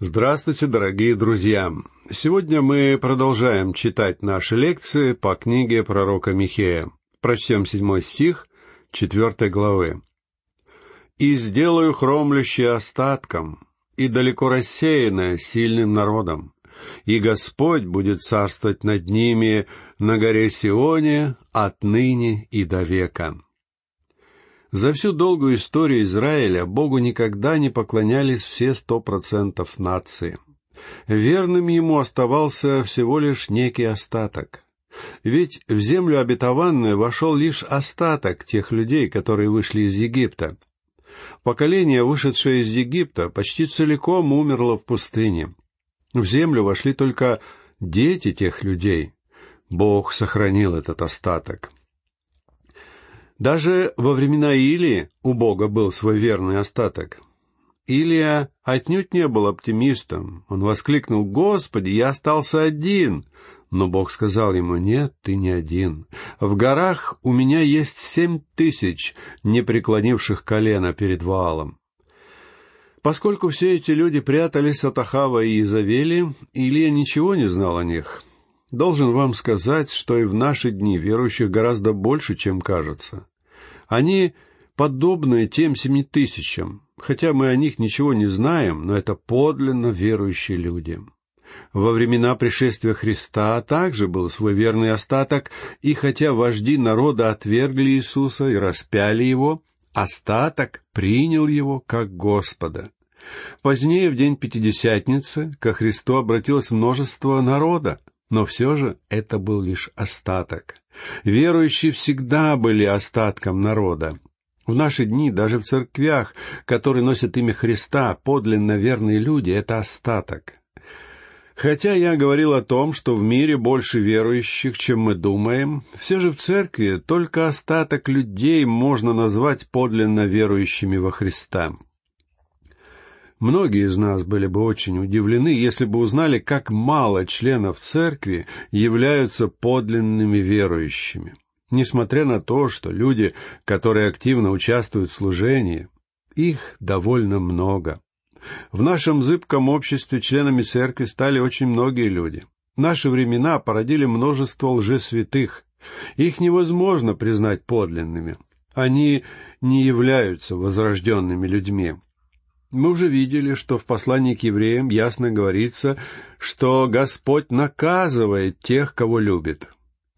Здравствуйте, дорогие друзья! Сегодня мы продолжаем читать наши лекции по книге пророка Михея. Прочтем седьмой стих четвертой главы. «И сделаю хромлющее остатком, и далеко рассеянное сильным народом, и Господь будет царствовать над ними на горе Сионе отныне и до века». За всю долгую историю Израиля Богу никогда не поклонялись все сто процентов нации. Верным ему оставался всего лишь некий остаток. Ведь в землю обетованную вошел лишь остаток тех людей, которые вышли из Египта. Поколение, вышедшее из Египта, почти целиком умерло в пустыне. В землю вошли только дети тех людей. Бог сохранил этот остаток. Даже во времена Илии у Бога был свой верный остаток. Илия отнюдь не был оптимистом. Он воскликнул, «Господи, я остался один!» Но Бог сказал ему, «Нет, ты не один. В горах у меня есть семь тысяч, не преклонивших колено перед Ваалом». Поскольку все эти люди прятались от Ахава и Изавели, Илия ничего не знал о них. Должен вам сказать, что и в наши дни верующих гораздо больше, чем кажется. Они подобны тем семи тысячам, хотя мы о них ничего не знаем, но это подлинно верующие люди. Во времена пришествия Христа также был свой верный остаток, и хотя вожди народа отвергли Иисуса и распяли его, остаток принял его как Господа. Позднее, в день Пятидесятницы, ко Христу обратилось множество народа, но все же это был лишь остаток. Верующие всегда были остатком народа. В наши дни даже в церквях, которые носят имя Христа, подлинно верные люди — это остаток. Хотя я говорил о том, что в мире больше верующих, чем мы думаем, все же в церкви только остаток людей можно назвать подлинно верующими во Христа. Многие из нас были бы очень удивлены, если бы узнали, как мало членов церкви являются подлинными верующими. Несмотря на то, что люди, которые активно участвуют в служении, их довольно много. В нашем зыбком обществе членами церкви стали очень многие люди. Наши времена породили множество лжесвятых. Их невозможно признать подлинными. Они не являются возрожденными людьми. Мы уже видели, что в послании к евреям ясно говорится, что Господь наказывает тех, кого любит.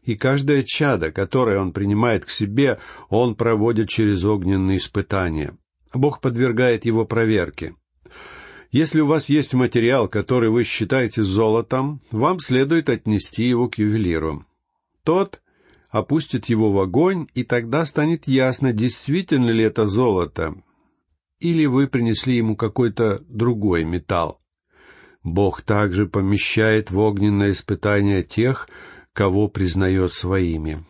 И каждое чадо, которое Он принимает к себе, Он проводит через огненные испытания. Бог подвергает его проверке. Если у вас есть материал, который вы считаете золотом, вам следует отнести его к ювелиру. Тот опустит его в огонь, и тогда станет ясно, действительно ли это золото, или вы принесли ему какой-то другой металл. Бог также помещает в огненное испытание тех, кого признает своими.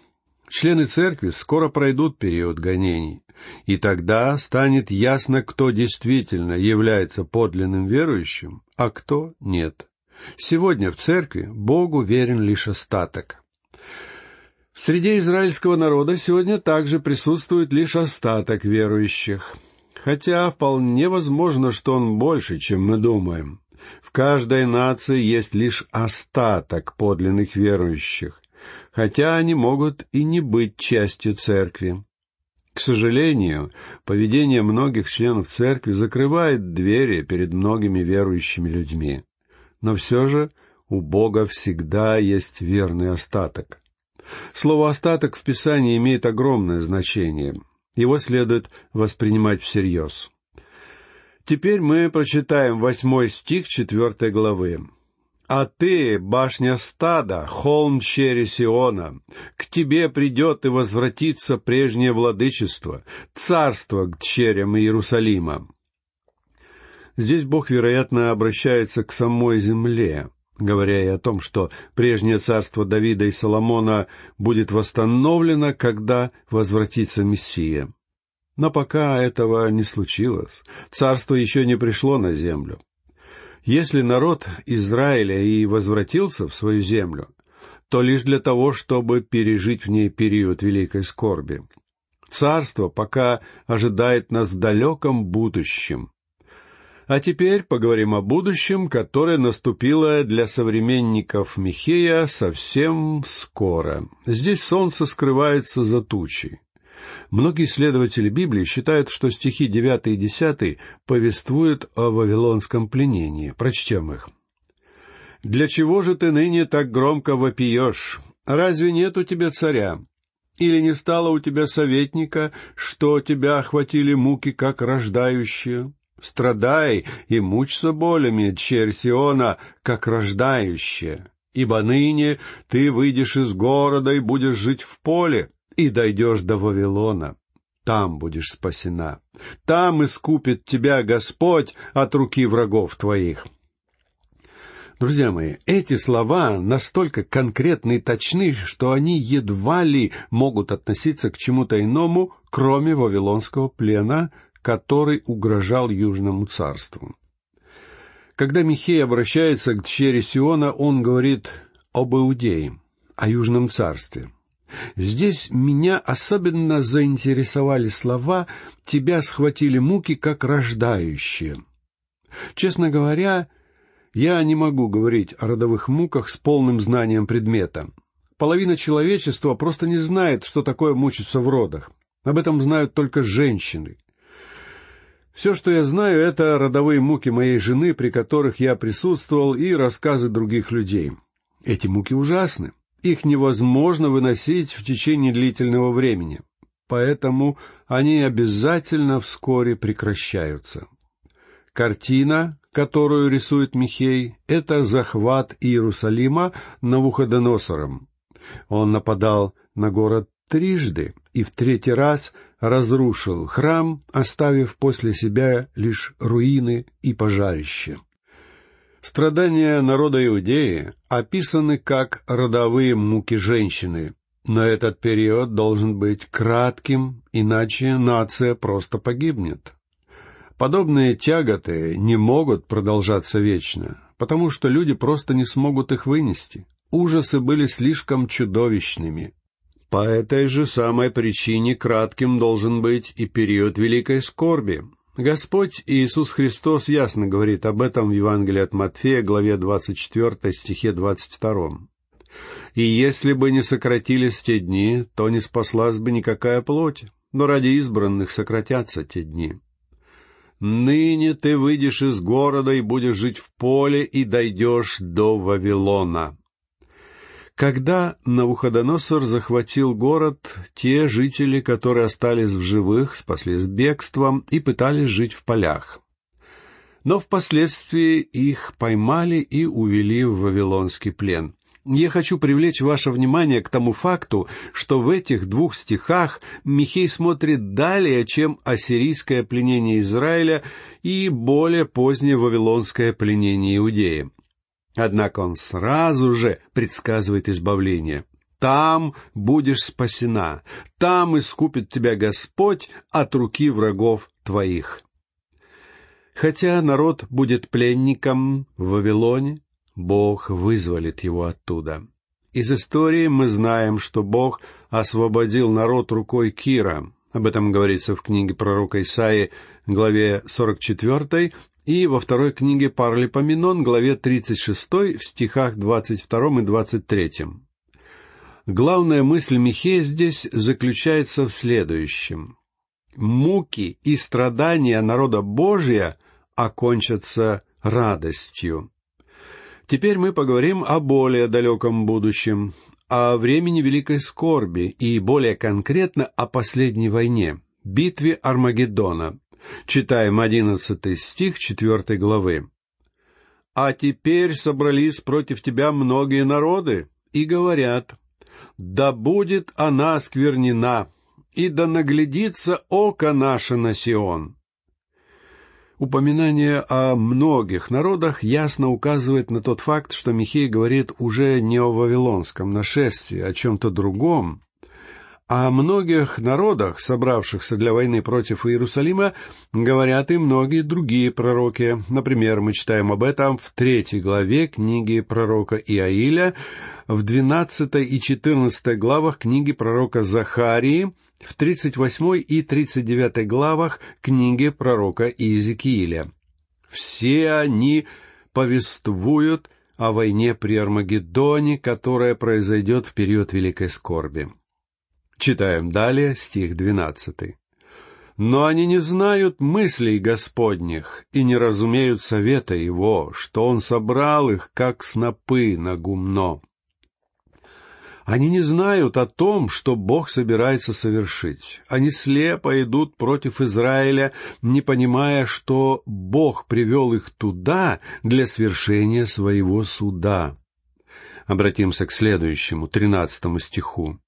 Члены церкви скоро пройдут период гонений, и тогда станет ясно, кто действительно является подлинным верующим, а кто нет. Сегодня в церкви Богу верен лишь остаток. В среде израильского народа сегодня также присутствует лишь остаток верующих — Хотя вполне возможно, что он больше, чем мы думаем. В каждой нации есть лишь остаток подлинных верующих, хотя они могут и не быть частью церкви. К сожалению, поведение многих членов церкви закрывает двери перед многими верующими людьми. Но все же у Бога всегда есть верный остаток. Слово «остаток» в Писании имеет огромное значение — его следует воспринимать всерьез. Теперь мы прочитаем восьмой стих четвертой главы. «А ты, башня стада, холм черри Сиона, к тебе придет и возвратится прежнее владычество, царство к черям Иерусалима». Здесь Бог, вероятно, обращается к самой земле, говоря и о том, что прежнее царство Давида и Соломона будет восстановлено, когда возвратится Мессия. Но пока этого не случилось, царство еще не пришло на землю. Если народ Израиля и возвратился в свою землю, то лишь для того, чтобы пережить в ней период великой скорби. Царство пока ожидает нас в далеком будущем. А теперь поговорим о будущем, которое наступило для современников Михея совсем скоро. Здесь солнце скрывается за тучей. Многие исследователи Библии считают, что стихи 9 и 10 повествуют о вавилонском пленении. Прочтем их. «Для чего же ты ныне так громко вопиешь? Разве нет у тебя царя? Или не стало у тебя советника, что тебя охватили муки, как рождающие? Страдай и мучься болями, черь как рождающая. Ибо ныне ты выйдешь из города и будешь жить в поле, и дойдешь до Вавилона. Там будешь спасена. Там искупит тебя Господь от руки врагов твоих. Друзья мои, эти слова настолько конкретны и точны, что они едва ли могут относиться к чему-то иному, кроме Вавилонского плена, который угрожал Южному царству. Когда Михей обращается к дщери Сиона, он говорит об Иудее, о Южном царстве. Здесь меня особенно заинтересовали слова «тебя схватили муки, как рождающие». Честно говоря, я не могу говорить о родовых муках с полным знанием предмета. Половина человечества просто не знает, что такое мучиться в родах. Об этом знают только женщины. Все, что я знаю, это родовые муки моей жены, при которых я присутствовал, и рассказы других людей. Эти муки ужасны. Их невозможно выносить в течение длительного времени. Поэтому они обязательно вскоре прекращаются. Картина, которую рисует Михей, это захват Иерусалима Навуходоносором. Он нападал на город трижды и в третий раз разрушил храм, оставив после себя лишь руины и пожарище. Страдания народа Иудеи описаны как родовые муки женщины, но этот период должен быть кратким, иначе нация просто погибнет. Подобные тяготы не могут продолжаться вечно, потому что люди просто не смогут их вынести. Ужасы были слишком чудовищными. По этой же самой причине кратким должен быть и период великой скорби. Господь Иисус Христос ясно говорит об этом в Евангелии от Матфея, главе 24, стихе 22. «И если бы не сократились те дни, то не спаслась бы никакая плоть, но ради избранных сократятся те дни». Ныне ты выйдешь из города и будешь жить в поле и дойдешь до Вавилона. Когда Навуходоносор захватил город, те жители, которые остались в живых, спаслись бегством и пытались жить в полях. Но впоследствии их поймали и увели в вавилонский плен. Я хочу привлечь ваше внимание к тому факту, что в этих двух стихах Михей смотрит далее, чем ассирийское пленение Израиля и более позднее вавилонское пленение Иудеи. Однако он сразу же предсказывает избавление. «Там будешь спасена, там искупит тебя Господь от руки врагов твоих». Хотя народ будет пленником в Вавилоне, Бог вызволит его оттуда. Из истории мы знаем, что Бог освободил народ рукой Кира. Об этом говорится в книге пророка Исаии, главе 44, и во второй книге Парлипоменон, главе 36, в стихах 22 и 23. Главная мысль Михея здесь заключается в следующем. Муки и страдания народа Божия окончатся радостью. Теперь мы поговорим о более далеком будущем, о времени Великой Скорби и более конкретно о последней войне, битве Армагеддона. Читаем одиннадцатый стих четвертой главы. «А теперь собрались против тебя многие народы и говорят, да будет она сквернена, и да наглядится око наше на Сион». Упоминание о многих народах ясно указывает на тот факт, что Михей говорит уже не о вавилонском нашествии, а о чем-то другом. О многих народах, собравшихся для войны против Иерусалима, говорят и многие другие пророки. Например, мы читаем об этом в третьей главе книги пророка Иаиля, в двенадцатой и четырнадцатой главах книги пророка Захарии — в 38 и 39 главах книги пророка Иезекииля. Все они повествуют о войне при Армагеддоне, которая произойдет в период Великой Скорби. Читаем далее стих двенадцатый. Но они не знают мыслей Господних и не разумеют совета Его, что Он собрал их, как снопы на гумно. Они не знают о том, что Бог собирается совершить. Они слепо идут против Израиля, не понимая, что Бог привел их туда для свершения своего суда. Обратимся к следующему, тринадцатому стиху.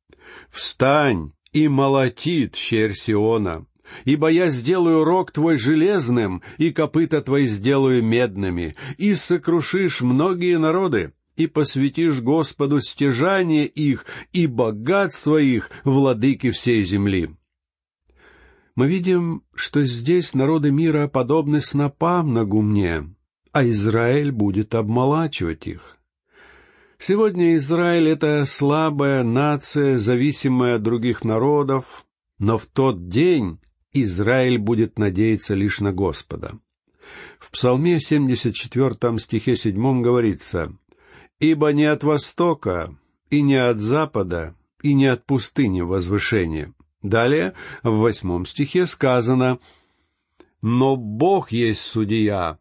«Встань и молотит, черь Сиона, ибо я сделаю рог твой железным, и копыта твои сделаю медными, и сокрушишь многие народы, и посвятишь Господу стяжание их и богатство их, владыки всей земли». Мы видим, что здесь народы мира подобны снопам на гумне, а Израиль будет обмолачивать их. Сегодня Израиль — это слабая нация, зависимая от других народов, но в тот день Израиль будет надеяться лишь на Господа. В Псалме 74 стихе 7 говорится «Ибо не от востока, и не от запада, и не от пустыни возвышение». Далее, в восьмом стихе сказано «Но Бог есть судья,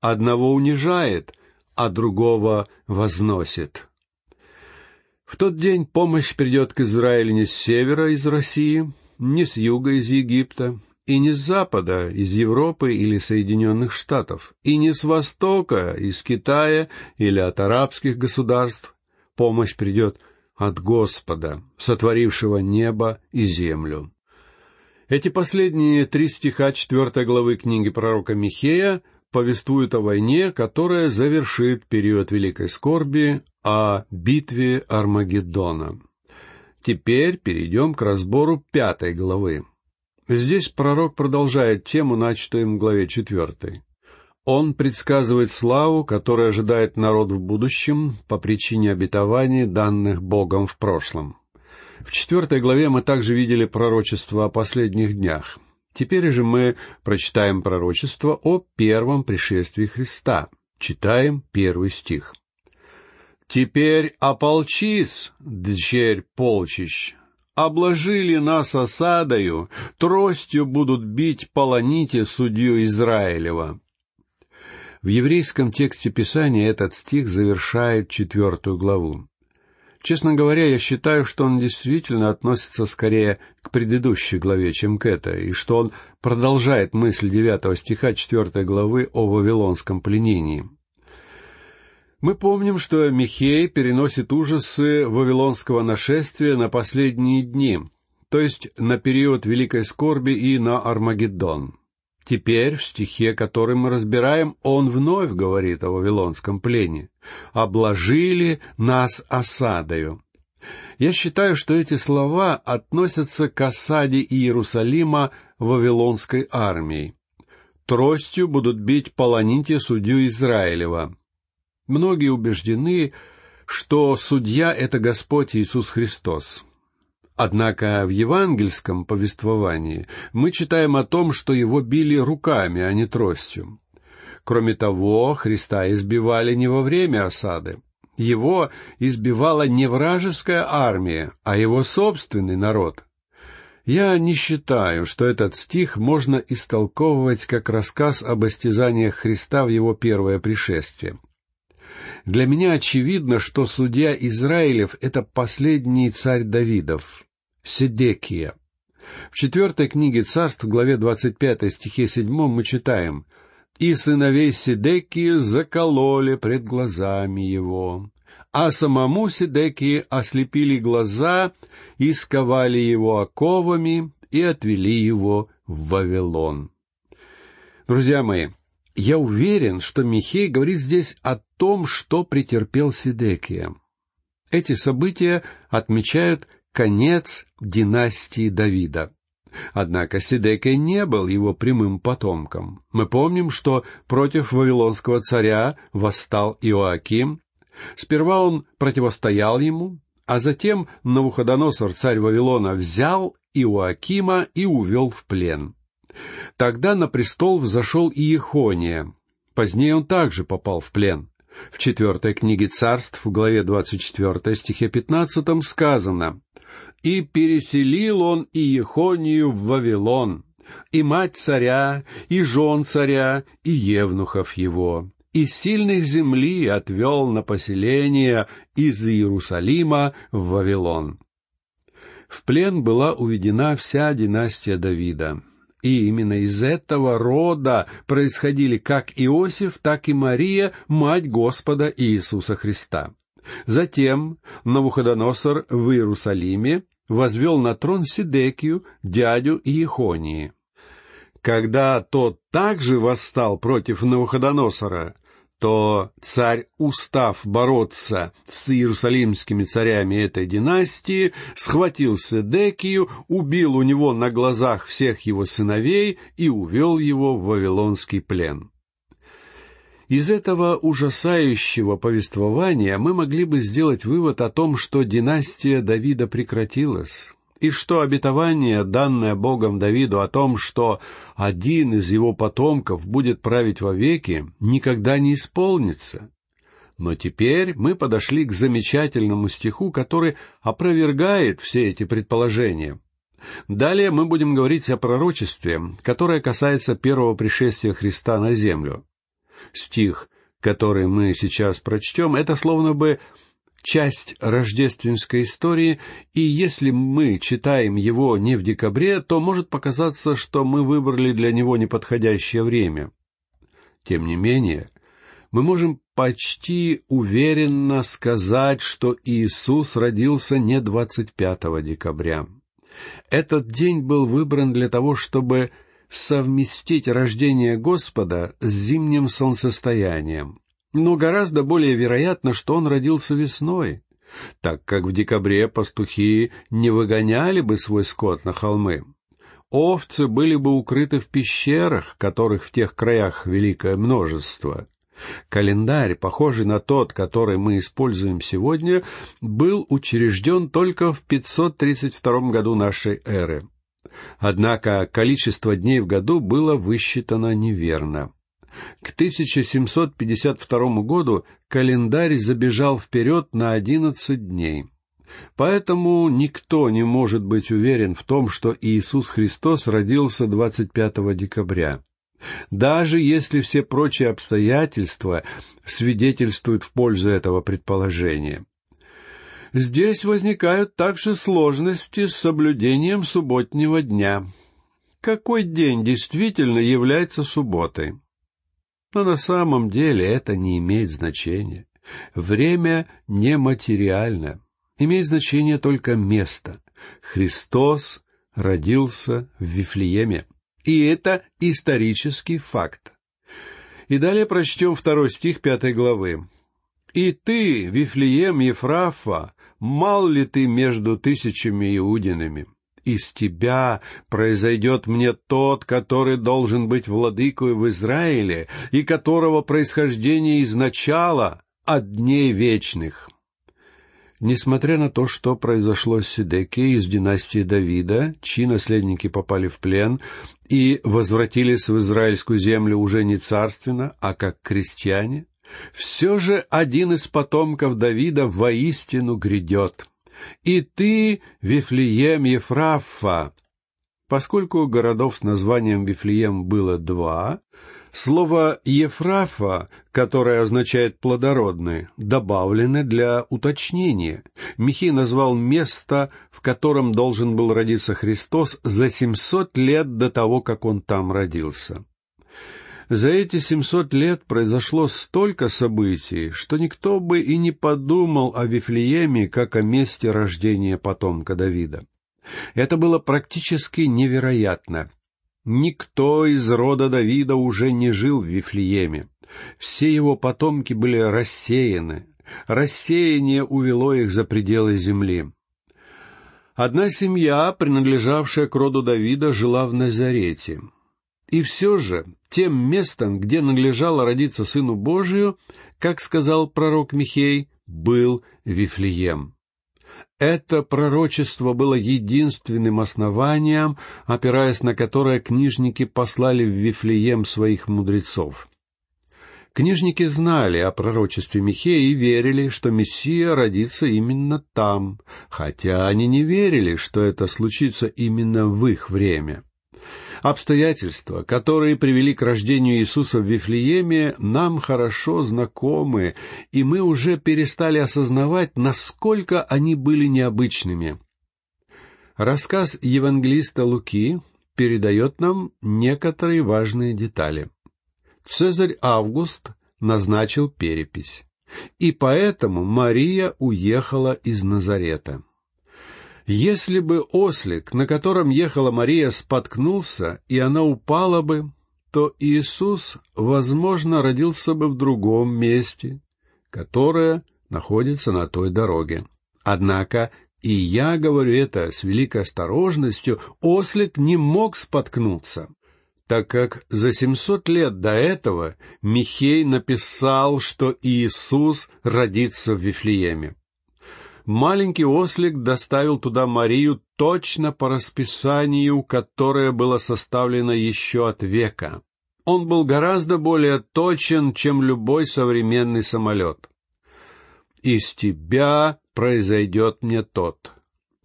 одного унижает, а другого возносит». В тот день помощь придет к Израилю не с севера из России, не с юга из Египта, и не с запада, из Европы или Соединенных Штатов, и не с востока, из Китая или от арабских государств. Помощь придет от Господа, сотворившего небо и землю. Эти последние три стиха четвертой главы книги пророка Михея повествуют о войне, которая завершит период Великой Скорби, о битве Армагеддона. Теперь перейдем к разбору пятой главы. Здесь пророк продолжает тему, начатую в главе четвертой. Он предсказывает славу, которая ожидает народ в будущем по причине обетований, данных Богом в прошлом. В четвертой главе мы также видели пророчество о последних днях. Теперь же мы прочитаем пророчество о первом пришествии Христа. Читаем первый стих. Теперь ополчись, дщерь полчищ, обложили нас осадою, тростью будут бить полоните судью Израилева. В еврейском тексте Писания этот стих завершает четвертую главу. Честно говоря, я считаю, что он действительно относится скорее к предыдущей главе, чем к этой, и что он продолжает мысль девятого стиха четвертой главы о вавилонском пленении. Мы помним, что Михей переносит ужасы вавилонского нашествия на последние дни, то есть на период Великой Скорби и на Армагеддон. Теперь, в стихе, который мы разбираем, он вновь говорит о вавилонском плене. «Обложили нас осадою». Я считаю, что эти слова относятся к осаде Иерусалима вавилонской армией. Тростью будут бить полоните судью Израилева. Многие убеждены, что судья — это Господь Иисус Христос. Однако в евангельском повествовании мы читаем о том, что его били руками, а не тростью. Кроме того, Христа избивали не во время осады. Его избивала не вражеская армия, а его собственный народ. Я не считаю, что этот стих можно истолковывать как рассказ об остязаниях Христа в его первое пришествие — для меня очевидно, что судья Израилев — это последний царь Давидов, Седекия. В четвертой книге царств, главе 25 стихе 7 мы читаем «И сыновей Седекии закололи пред глазами его, а самому Седекии ослепили глаза и сковали его оковами и отвели его в Вавилон». Друзья мои, я уверен, что Михей говорит здесь о том, что претерпел Сидекия. Эти события отмечают конец династии Давида. Однако Сидекия не был его прямым потомком. Мы помним, что против вавилонского царя восстал Иоаким. Сперва он противостоял ему, а затем Навуходоносор, царь Вавилона, взял Иоакима и увел в плен. Тогда на престол взошел Иехония. Позднее он также попал в плен. В четвертой книге царств, в главе 24 стихе 15 сказано «И переселил он и Ехонию в Вавилон, и мать царя, и жен царя, и евнухов его, и сильных земли отвел на поселение из Иерусалима в Вавилон». В плен была уведена вся династия Давида. И именно из этого рода происходили как Иосиф, так и Мария, мать Господа Иисуса Христа. Затем Навуходоносор в Иерусалиме возвел на трон Сидекию, дядю Иехонии. Когда тот также восстал против Навуходоносора, то царь, устав бороться с иерусалимскими царями этой династии, схватил Седекию, убил у него на глазах всех его сыновей и увел его в вавилонский плен. Из этого ужасающего повествования мы могли бы сделать вывод о том, что династия Давида прекратилась, и что обетование, данное Богом Давиду о том, что один из его потомков будет править вовеки, никогда не исполнится. Но теперь мы подошли к замечательному стиху, который опровергает все эти предположения. Далее мы будем говорить о пророчестве, которое касается первого пришествия Христа на землю. Стих, который мы сейчас прочтем, это словно бы часть рождественской истории, и если мы читаем его не в декабре, то может показаться, что мы выбрали для него неподходящее время. Тем не менее, мы можем почти уверенно сказать, что Иисус родился не 25 декабря. Этот день был выбран для того, чтобы совместить рождение Господа с зимним солнцестоянием но гораздо более вероятно, что он родился весной, так как в декабре пастухи не выгоняли бы свой скот на холмы. Овцы были бы укрыты в пещерах, которых в тех краях великое множество. Календарь, похожий на тот, который мы используем сегодня, был учрежден только в 532 году нашей эры. Однако количество дней в году было высчитано неверно. К 1752 году календарь забежал вперед на одиннадцать дней. Поэтому никто не может быть уверен в том, что Иисус Христос родился 25 декабря. Даже если все прочие обстоятельства свидетельствуют в пользу этого предположения. Здесь возникают также сложности с соблюдением субботнего дня. Какой день действительно является субботой? Но на самом деле это не имеет значения. Время нематериально. Имеет значение только место. Христос родился в Вифлееме. И это исторический факт. И далее прочтем второй стих пятой главы. «И ты, Вифлеем Ефрафа, мал ли ты между тысячами иудинами? Из тебя произойдет мне тот, который должен быть владыкой в Израиле, и которого происхождение изначала от дней вечных». Несмотря на то, что произошло с Сидеки из династии Давида, чьи наследники попали в плен и возвратились в израильскую землю уже не царственно, а как крестьяне, все же один из потомков Давида воистину грядет — и ты, Вифлеем Ефрафа. Поскольку городов с названием Вифлеем было два, слово Ефрафа, которое означает «плодородный», добавлено для уточнения. Михей назвал место, в котором должен был родиться Христос за семьсот лет до того, как он там родился. За эти семьсот лет произошло столько событий, что никто бы и не подумал о Вифлееме как о месте рождения потомка Давида. Это было практически невероятно. Никто из рода Давида уже не жил в Вифлееме. Все его потомки были рассеяны. Рассеяние увело их за пределы земли. Одна семья, принадлежавшая к роду Давида, жила в Назарете. И все же тем местом, где надлежало родиться Сыну Божию, как сказал пророк Михей, был Вифлеем. Это пророчество было единственным основанием, опираясь на которое книжники послали в Вифлеем своих мудрецов. Книжники знали о пророчестве Михея и верили, что Мессия родится именно там, хотя они не верили, что это случится именно в их время. Обстоятельства, которые привели к рождению Иисуса в Вифлееме, нам хорошо знакомы, и мы уже перестали осознавать, насколько они были необычными. Рассказ евангелиста Луки передает нам некоторые важные детали. Цезарь Август назначил перепись, и поэтому Мария уехала из Назарета. Если бы ослик, на котором ехала Мария, споткнулся, и она упала бы, то Иисус, возможно, родился бы в другом месте, которое находится на той дороге. Однако, и я говорю это с великой осторожностью, ослик не мог споткнуться, так как за семьсот лет до этого Михей написал, что Иисус родится в Вифлееме маленький ослик доставил туда Марию точно по расписанию, которое было составлено еще от века. Он был гораздо более точен, чем любой современный самолет. «Из тебя произойдет мне тот».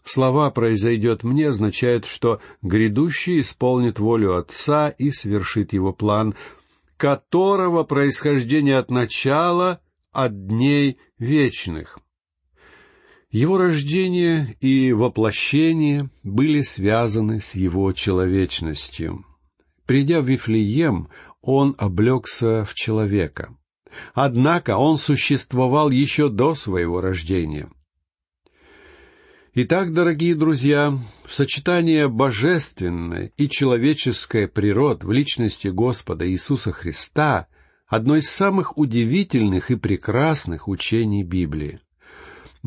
Слова «произойдет мне» означают, что грядущий исполнит волю Отца и свершит его план, которого происхождение от начала, от дней вечных — его рождение и воплощение были связаны с его человечностью. Придя в Вифлеем, он облегся в человека. Однако он существовал еще до своего рождения. Итак, дорогие друзья, сочетание божественной и человеческой природ в личности Господа Иисуса Христа — одно из самых удивительных и прекрасных учений Библии.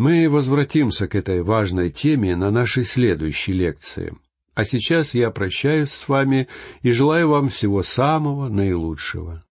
Мы возвратимся к этой важной теме на нашей следующей лекции. А сейчас я прощаюсь с вами и желаю вам всего самого наилучшего.